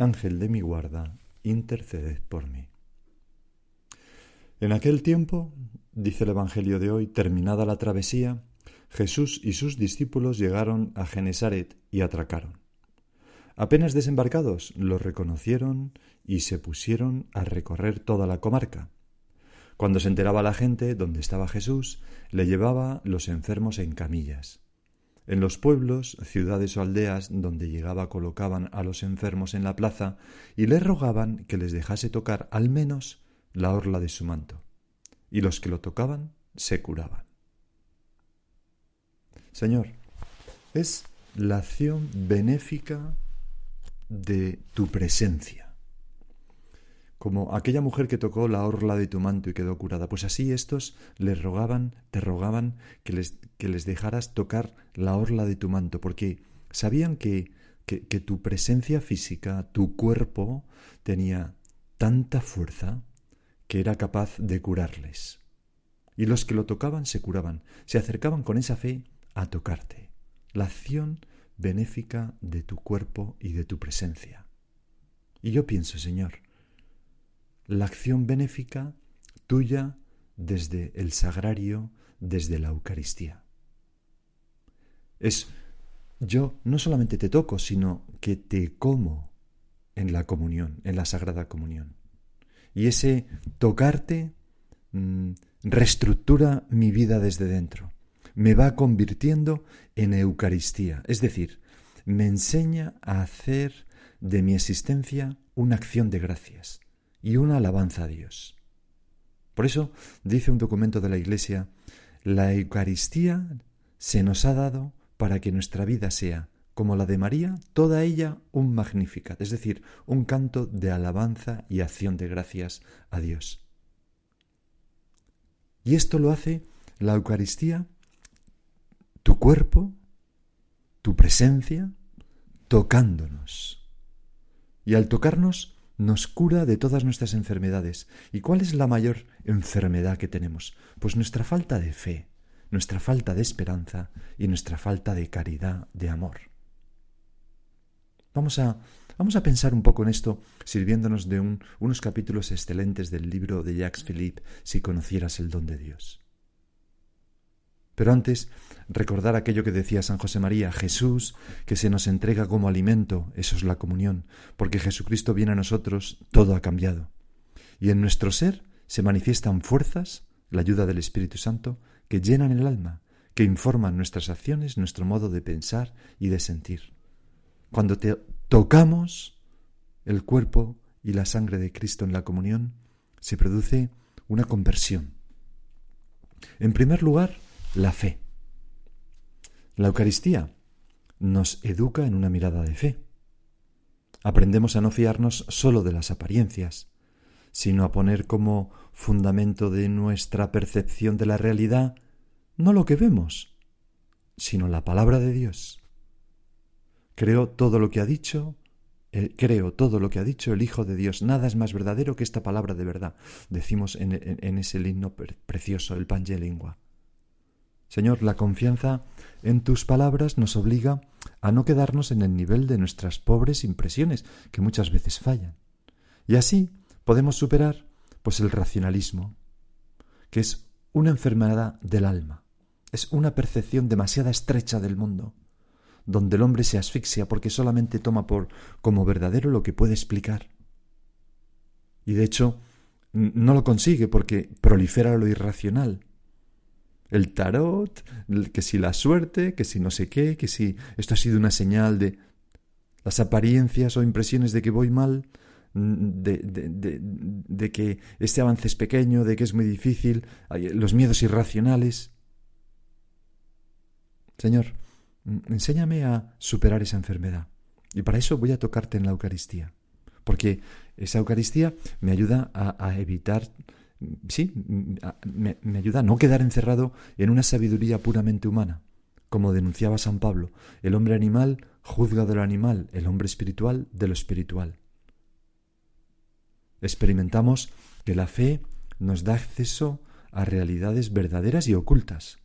Ángel de mi guarda, interceded por mí. En aquel tiempo, dice el Evangelio de hoy, terminada la travesía, Jesús y sus discípulos llegaron a Genesaret y atracaron. Apenas desembarcados, los reconocieron y se pusieron a recorrer toda la comarca. Cuando se enteraba la gente dónde estaba Jesús, le llevaba los enfermos en camillas. En los pueblos, ciudades o aldeas donde llegaba colocaban a los enfermos en la plaza y les rogaban que les dejase tocar al menos la orla de su manto. Y los que lo tocaban se curaban. Señor, es la acción benéfica de tu presencia como aquella mujer que tocó la orla de tu manto y quedó curada. Pues así estos les rogaban, te rogaban que les, que les dejaras tocar la orla de tu manto, porque sabían que, que, que tu presencia física, tu cuerpo, tenía tanta fuerza que era capaz de curarles. Y los que lo tocaban se curaban, se acercaban con esa fe a tocarte. La acción benéfica de tu cuerpo y de tu presencia. Y yo pienso, Señor, la acción benéfica tuya desde el sagrario, desde la Eucaristía. Es yo no solamente te toco, sino que te como en la comunión, en la Sagrada Comunión. Y ese tocarte mm, reestructura mi vida desde dentro, me va convirtiendo en Eucaristía, es decir, me enseña a hacer de mi existencia una acción de gracias, y una alabanza a Dios. Por eso dice un documento de la Iglesia, la Eucaristía se nos ha dado para que nuestra vida sea, como la de María, toda ella un Magnificat, es decir, un canto de alabanza y acción de gracias a Dios. Y esto lo hace la Eucaristía, tu cuerpo, tu presencia, tocándonos. Y al tocarnos, nos cura de todas nuestras enfermedades. ¿Y cuál es la mayor enfermedad que tenemos? Pues nuestra falta de fe, nuestra falta de esperanza y nuestra falta de caridad, de amor. Vamos a, vamos a pensar un poco en esto, sirviéndonos de unos capítulos excelentes del libro de Jacques Philippe, Si conocieras el don de Dios. Pero antes, recordar aquello que decía San José María, Jesús, que se nos entrega como alimento, eso es la comunión, porque Jesucristo viene a nosotros, todo ha cambiado. Y en nuestro ser se manifiestan fuerzas, la ayuda del Espíritu Santo, que llenan el alma, que informan nuestras acciones, nuestro modo de pensar y de sentir. Cuando te tocamos el cuerpo y la sangre de Cristo en la comunión, se produce una conversión. En primer lugar, la fe. La Eucaristía nos educa en una mirada de fe. Aprendemos a no fiarnos solo de las apariencias, sino a poner como fundamento de nuestra percepción de la realidad no lo que vemos, sino la palabra de Dios. Creo todo lo que ha dicho, eh, creo todo lo que ha dicho el Hijo de Dios. Nada es más verdadero que esta palabra de verdad. Decimos en, en, ese himno precioso, el Pange Lingua. Señor, la confianza en tus palabras nos obliga a no quedarnos en el nivel de nuestras pobres impresiones, que muchas veces fallan. Y así podemos superar pues el racionalismo, que es una enfermedad del alma, es una percepción demasiado estrecha del mundo, donde el hombre se asfixia porque solamente toma por como verdadero lo que puede explicar. Y de hecho, no lo consigue porque prolifera lo irracional. El tarot, que si la suerte, que si no sé qué, que si esto ha sido una señal de las apariencias o impresiones de que voy mal, de, de, que este avance es pequeño, de que es muy difícil, los miedos irracionales. Señor, enséñame a superar esa enfermedad. Y para eso voy a tocarte en la Eucaristía. Porque esa Eucaristía me ayuda a, evitar, sí, me, me ayuda a no quedar encerrado en una sabiduría puramente humana. Como denunciaba San Pablo, el hombre animal juzga de lo animal, el hombre espiritual de lo espiritual. Experimentamos que la fe nos da acceso a realidades verdaderas y ocultas.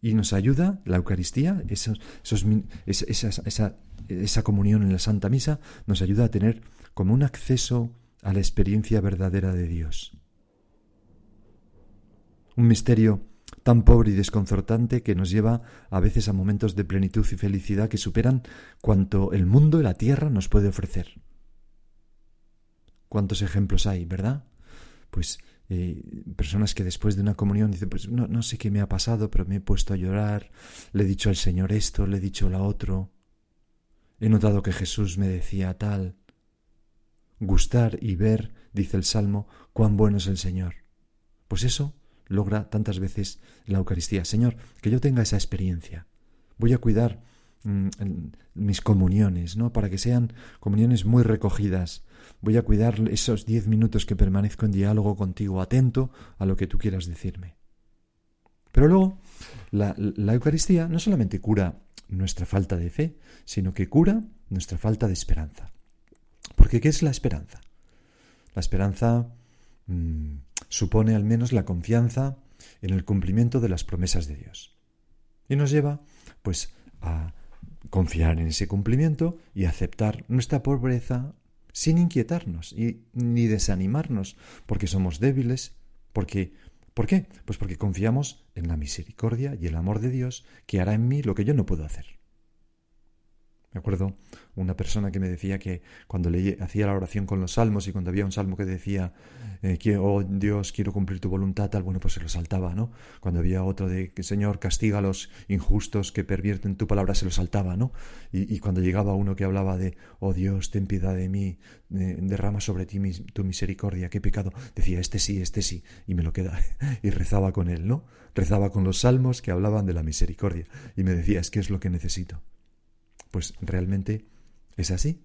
Y nos ayuda, la Eucaristía, esa, esa comunión en la Santa Misa, nos ayuda a tener como un acceso a la experiencia verdadera de Dios. Un misterio tan pobre y desconcertante que nos lleva a veces a momentos de plenitud y felicidad que superan cuanto el mundo y la tierra nos puede ofrecer. ¿Cuántos ejemplos hay, verdad? Pues eh, personas que después de una comunión dicen, pues no, no sé qué me ha pasado, pero me he puesto a llorar, le he dicho al Señor esto, le he dicho lo otro, he notado que Jesús me decía tal. Gustar y ver, dice el Salmo, cuán bueno es el Señor. Pues eso logra tantas veces la Eucaristía. Señor, que yo tenga esa experiencia. Voy a cuidar mm, mis comuniones, ¿no? Para que sean comuniones muy recogidas. Voy a cuidar esos diez minutos que permanezco en diálogo contigo, atento a lo que tú quieras decirme. Pero luego, la, la Eucaristía no solamente cura nuestra falta de fe, sino que cura nuestra falta de esperanza. Porque ¿qué es la esperanza? La esperanza mm, supone al menos la confianza en el cumplimiento de las promesas de Dios. Y nos lleva, pues, a confiar en ese cumplimiento y aceptar nuestra pobreza sin inquietarnos y ni desanimarnos, porque somos débiles, porque ¿por qué? Pues porque confiamos en la misericordia y el amor de Dios que hará en mí lo que yo no puedo hacer. Me acuerdo una persona que me decía que cuando leía, hacía la oración con los salmos y cuando había un salmo que decía, eh, oh Dios, quiero cumplir tu voluntad, tal, bueno, pues se lo saltaba, ¿no? Cuando había otro de Señor, castiga a los injustos que pervierten tu palabra, se lo saltaba, ¿no? Y, cuando llegaba uno que hablaba de, oh Dios, ten piedad de mí, eh, derrama sobre ti tu misericordia, qué pecado, decía, este sí, este sí, y me lo queda, y rezaba con él, ¿no? Rezaba con los salmos que hablaban de la misericordia, y me decía, es que es lo que necesito. Pues realmente es así.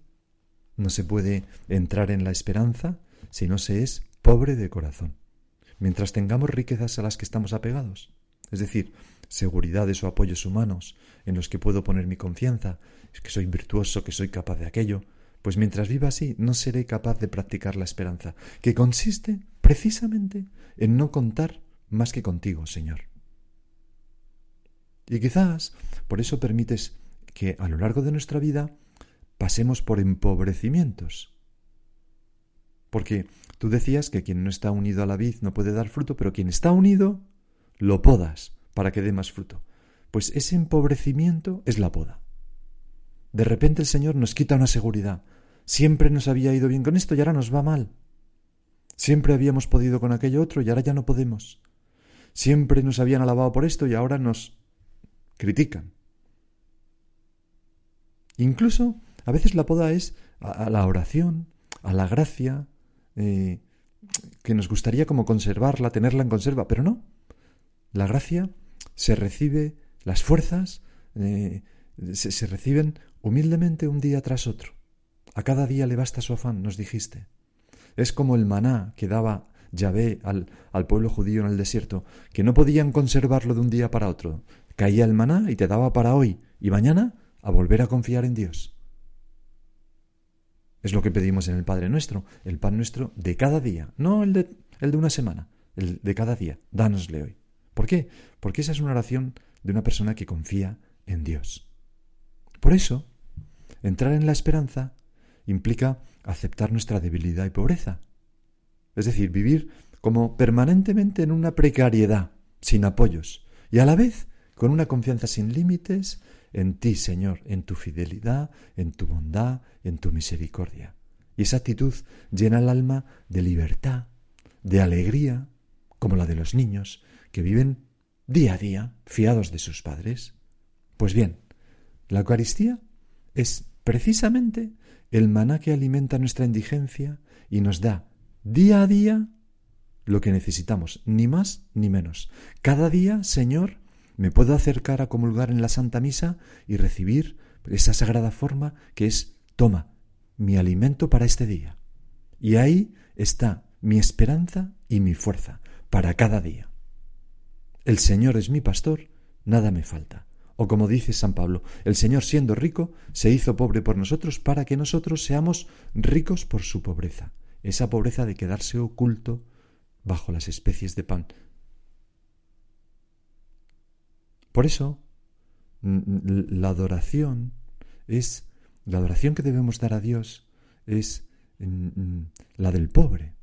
No se puede entrar en la esperanza si no se es pobre de corazón. Mientras tengamos riquezas a las que estamos apegados, es decir, seguridades o apoyos humanos en los que puedo poner mi confianza, es que soy virtuoso, que soy capaz de aquello, pues mientras viva así no seré capaz de practicar la esperanza, que consiste precisamente en no contar más que contigo, Señor. Y quizás por eso permites que a lo largo de nuestra vida pasemos por empobrecimientos. Porque tú decías que quien no está unido a la vid no puede dar fruto, pero quien está unido lo podas para que dé más fruto. Pues ese empobrecimiento es la poda. De repente el Señor nos quita una seguridad. Siempre nos había ido bien con esto y ahora nos va mal. Siempre habíamos podido con aquello otro y ahora ya no podemos. Siempre nos habían alabado por esto y ahora nos critican. Incluso a veces la poda es a, la oración, a la gracia, eh, que nos gustaría como conservarla, tenerla en conserva, pero no. La gracia se recibe, las fuerzas eh, se, reciben humildemente un día tras otro. A cada día le basta su afán, nos dijiste. Es como el maná que daba Yahvé al, al, pueblo judío en el desierto, que no podían conservarlo de un día para otro. Caía el maná y te daba para hoy, y mañana a volver a confiar en Dios. Es lo que pedimos en el Padre nuestro, el pan nuestro de cada día, no el de, el de una semana, el de cada día. Dánosle hoy. ¿Por qué? Porque esa es una oración de una persona que confía en Dios. Por eso, entrar en la esperanza implica aceptar nuestra debilidad y pobreza. Es decir, vivir como permanentemente en una precariedad, sin apoyos, y a la vez con una confianza sin límites en ti, Señor, en tu fidelidad, en tu bondad, en tu misericordia. Y esa actitud llena el alma de libertad, de alegría, como la de los niños, que viven día a día fiados de sus padres. Pues bien, la Eucaristía es precisamente el maná que alimenta nuestra indigencia y nos da día a día lo que necesitamos, ni más ni menos. Cada día, Señor, me puedo acercar a comulgar en la Santa Misa y recibir esa sagrada forma que es, toma, mi alimento para este día. Y ahí está mi esperanza y mi fuerza para cada día. El Señor es mi pastor, nada me falta. O como dice San Pablo, el Señor siendo rico se hizo pobre por nosotros para que nosotros seamos ricos por su pobreza, esa pobreza de quedarse oculto bajo las especies de pan. Por eso, la adoración es, la adoración que debemos dar a Dios es la del pobre.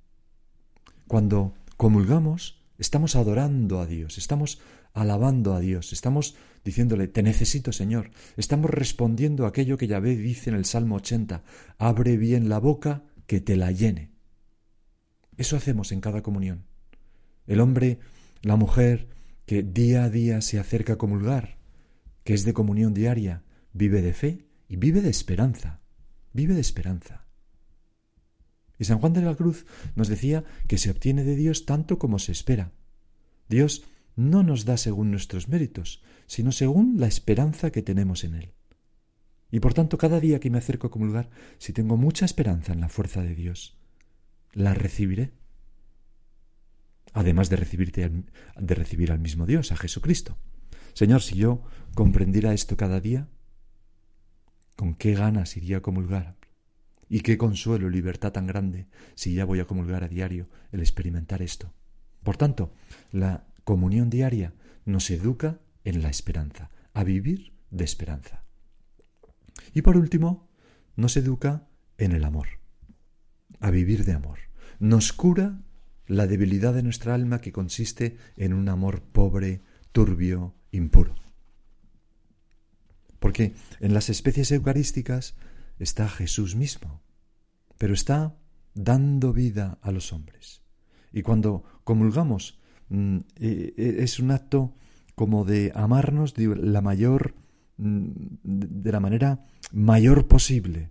Cuando comulgamos, estamos adorando a Dios, estamos alabando a Dios, estamos diciéndole, te necesito Señor, estamos respondiendo a aquello que Yahvé dice en el Salmo 80, abre bien la boca que te la llene. Eso hacemos en cada comunión. El hombre, la mujer, que día a día se acerca a comulgar, que es de comunión diaria, vive de fe y vive de esperanza, vive de esperanza. Y San Juan de la Cruz nos decía que se obtiene de Dios tanto como se espera. Dios no nos da según nuestros méritos, sino según la esperanza que tenemos en Él. Y por tanto, cada día que me acerco a comulgar, si tengo mucha esperanza en la fuerza de Dios, la recibiré. Además de, recibirte, de recibir al mismo Dios, a Jesucristo. Señor, si yo comprendiera esto cada día, ¿con qué ganas iría a comulgar? Y qué consuelo y libertad tan grande si ya voy a comulgar a diario el experimentar esto. Por tanto, la comunión diaria nos educa en la esperanza, a vivir de esperanza. Y por último, nos educa en el amor, a vivir de amor. Nos cura la debilidad de nuestra alma que consiste en un amor pobre, turbio, impuro. Porque en las especies eucarísticas está Jesús mismo, pero está dando vida a los hombres. Y cuando comulgamos Mm, e, e, es un acto como de amarnos de la mayor mm, de la manera mayor posible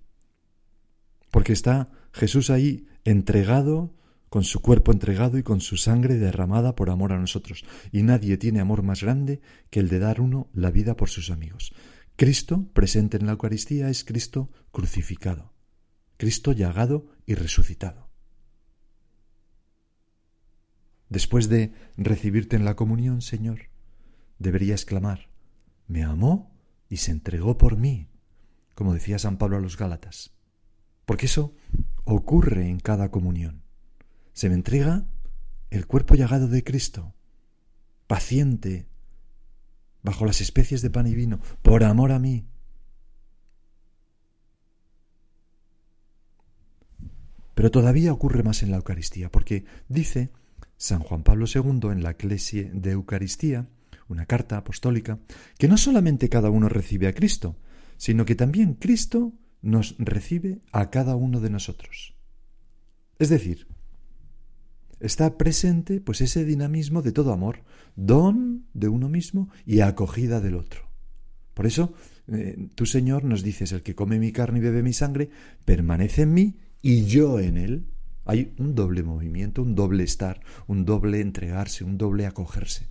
porque está Jesús ahí entregado con su cuerpo entregado y con su sangre derramada por amor a nosotros y nadie tiene amor más grande que el de dar uno la vida por sus amigos Cristo presente en la Eucaristía es Cristo crucificado Cristo llagado y resucitado Después de recibirte en la comunión, Señor, deberías clamar, me amó y se entregó por mí, como decía San Pablo a los Gálatas. Porque eso ocurre en cada comunión. Se me entrega el cuerpo llagado de Cristo, paciente, bajo las especies de pan y vino, por amor a mí. Pero todavía ocurre más en la Eucaristía, porque dice San Juan Pablo II en la Eclesia de Eucaristía, una carta apostólica, que no solamente cada uno recibe a Cristo, sino que también Cristo nos recibe a cada uno de nosotros. Es decir, está presente pues ese dinamismo de todo amor, don de uno mismo y acogida del otro. Por eso, eh, tu Señor nos dices, el que come mi carne y bebe mi sangre, permanece en mí y yo en él. Hay un doble movimiento, un doble estar, un doble entregarse, un doble acogerse.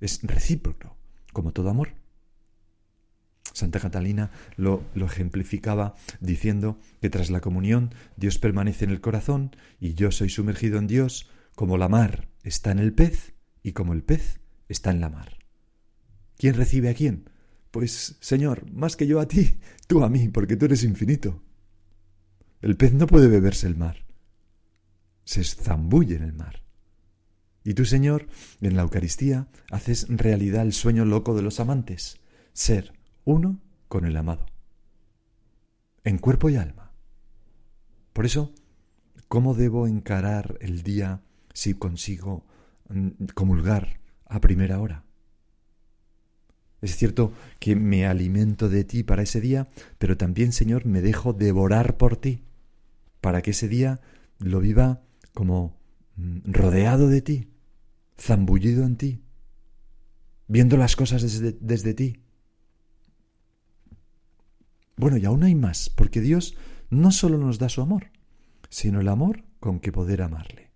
Es recíproco, como todo amor. Santa Catalina lo, lo, ejemplificaba diciendo que tras la comunión Dios permanece en el corazón y yo soy sumergido en Dios como la mar está en el pez y como el pez está en la mar. ¿Quién recibe a quién? Pues, Señor, más que yo a ti, tú a mí, porque tú eres infinito. El pez no puede beberse el mar. Se zambulle en el mar. Y tú, Señor, en la Eucaristía haces realidad el sueño loco de los amantes, ser uno con el amado, en cuerpo y alma. Por eso, ¿cómo debo encarar el día si consigo mm, comulgar a primera hora? Es cierto que me alimento de ti para ese día, pero también, Señor, me dejo devorar por ti para que ese día lo viva como mm, rodeado de ti, zambullido en ti, viendo las cosas desde, desde ti. Bueno, y aún hay más, porque Dios no solo nos da su amor, sino el amor con que poder amarle.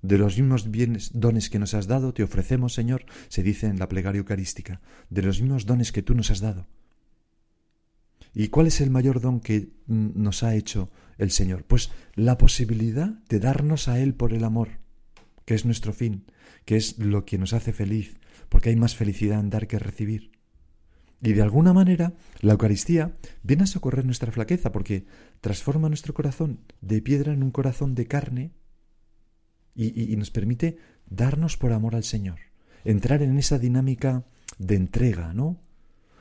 De los mismos bienes, dones que nos has dado, te ofrecemos, Señor, se dice en la plegaria eucarística, de los mismos dones que tú nos has dado. ¿Y cuál es el mayor don que nos ha hecho el Señor? Pues la posibilidad de darnos a Él por el amor, que es nuestro fin, que es lo que nos hace feliz, porque hay más felicidad en dar que recibir. Y de alguna manera, la Eucaristía viene a socorrer nuestra flaqueza, porque transforma nuestro corazón de piedra en un corazón de carne y, nos permite darnos por amor al Señor, entrar en esa dinámica de entrega, ¿no?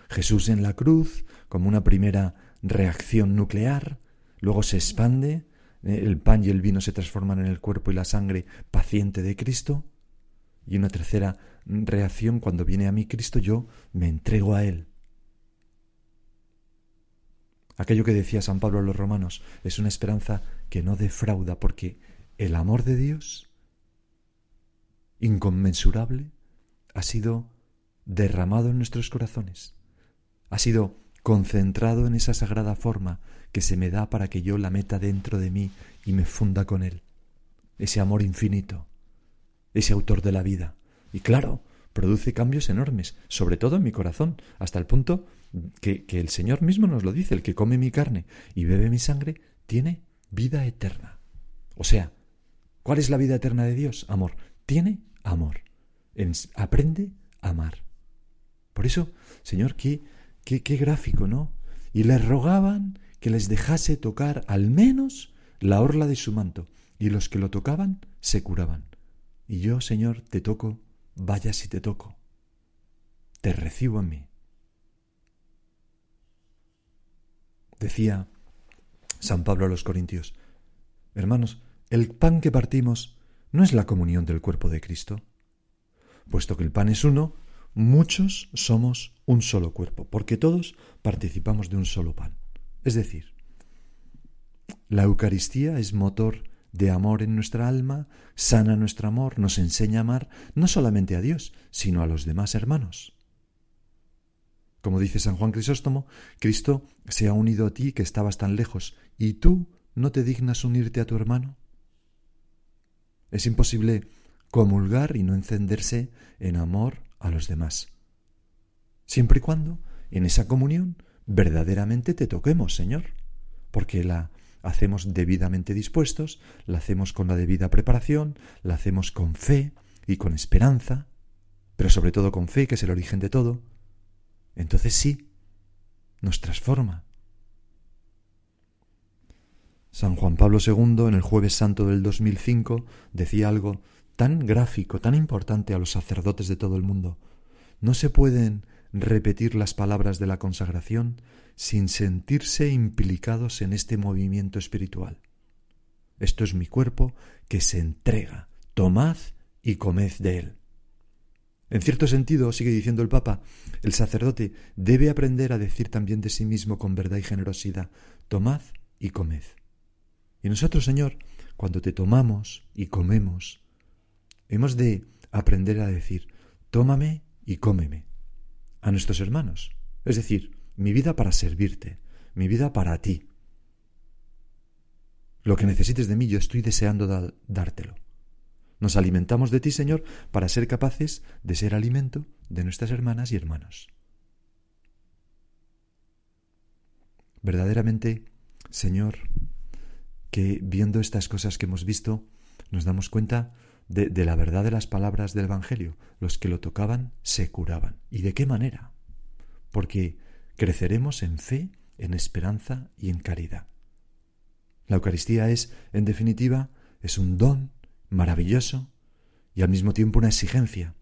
Jesús en la cruz, como una primera reacción nuclear, luego se expande, eh, el pan y el vino se transforman en el cuerpo y la sangre paciente de Cristo, y una tercera reacción cuando viene a mí Cristo, yo me entrego a Él. Aquello que decía San Pablo a los romanos es una esperanza que no defrauda porque el amor de Dios, inconmensurable, ha sido derramado en nuestros corazones, ha sido concentrado en esa sagrada forma que se me da para que yo la meta dentro de mí y me funda con Él, ese amor infinito, ese autor de la vida. Y claro, produce cambios enormes, sobre todo en mi corazón, hasta el punto que, el Señor mismo nos lo dice, el que come mi carne y bebe mi sangre, tiene vida eterna. O sea, ¿cuál es la vida eterna de Dios? Amor. Tiene amor. aprende a amar. Por eso, Señor, qué, qué, qué gráfico, ¿no? Y les rogaban que les dejase tocar al menos la orla de su manto, y los que lo tocaban se curaban. Y yo, Señor, te toco, vaya si te toco. Te recibo en mí. Decía San Pablo a los Corintios, Hermanos, el pan que partimos no es la comunión del cuerpo de Cristo. Puesto que el pan es uno, muchos somos un solo cuerpo, porque todos participamos de un solo pan. Es decir, la Eucaristía es motor de amor en nuestra alma, sana nuestro amor, nos enseña a amar no solamente a Dios, sino a los demás hermanos. Como dice San Juan Crisóstomo, Cristo se ha unido a ti que estabas tan lejos, y tú no te dignas unirte a tu hermano. Es imposible comulgar y no encenderse en amor a los demás. Siempre y cuando en esa comunión verdaderamente te toquemos, Señor, porque la hacemos debidamente dispuestos, la hacemos con la debida preparación, la hacemos con fe y con esperanza, pero sobre todo con fe, que es el origen de todo, entonces sí, nos transforma. San Juan Pablo II, en el jueves santo del 2005, decía algo tan gráfico, tan importante a los sacerdotes de todo el mundo. No se pueden repetir las palabras de la consagración sin sentirse implicados en este movimiento espiritual. Esto es mi cuerpo que se entrega. Tomad y comed de él. En cierto sentido, sigue diciendo el Papa, el sacerdote debe aprender a decir también de sí mismo con verdad y generosidad, tomad y comed. Y nosotros, Señor, cuando te tomamos y comemos, hemos de aprender a decir, tómame y cómeme a nuestros hermanos. Es decir, mi vida para servirte, mi vida para ti. Lo que necesites de mí, yo estoy deseando dártelo. Nos alimentamos de ti, Señor, para ser capaces de ser alimento de nuestras hermanas y hermanos. Verdaderamente, Señor, que viendo estas cosas que hemos visto, nos damos cuenta de, de, la verdad de las palabras del Evangelio. Los que lo tocaban se curaban. ¿Y de qué manera? Porque creceremos en fe, en esperanza y en caridad. La Eucaristía es, en definitiva, es un don maravilloso y al mismo tiempo una exigencia.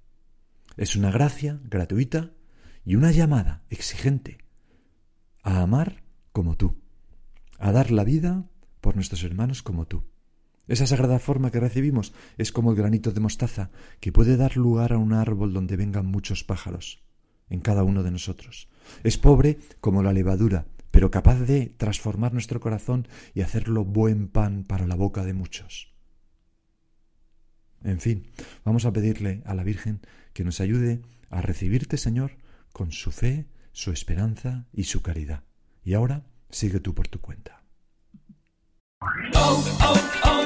Es una gracia gratuita y una llamada exigente a amar como tú, a dar la vida por nuestros hermanos como tú. Esa sagrada forma que recibimos es como el granito de mostaza que puede dar lugar a un árbol donde vengan muchos pájaros en cada uno de nosotros. Es pobre como la levadura, pero capaz de transformar nuestro corazón y hacerlo buen pan para la boca de muchos. En fin, vamos a pedirle a la Virgen que nos ayude a recibirte, Señor, con su fe, su esperanza y su caridad. Y ahora sigue tú por tu cuenta. Oh, oh, oh,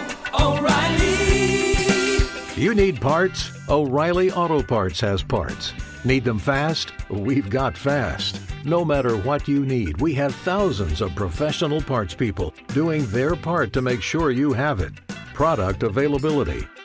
you need parts? O'Reilly Auto Parts has parts. Need them fast? We've got fast. No matter what you need, we have thousands of professional parts people doing their part to make sure you have it. Product availability.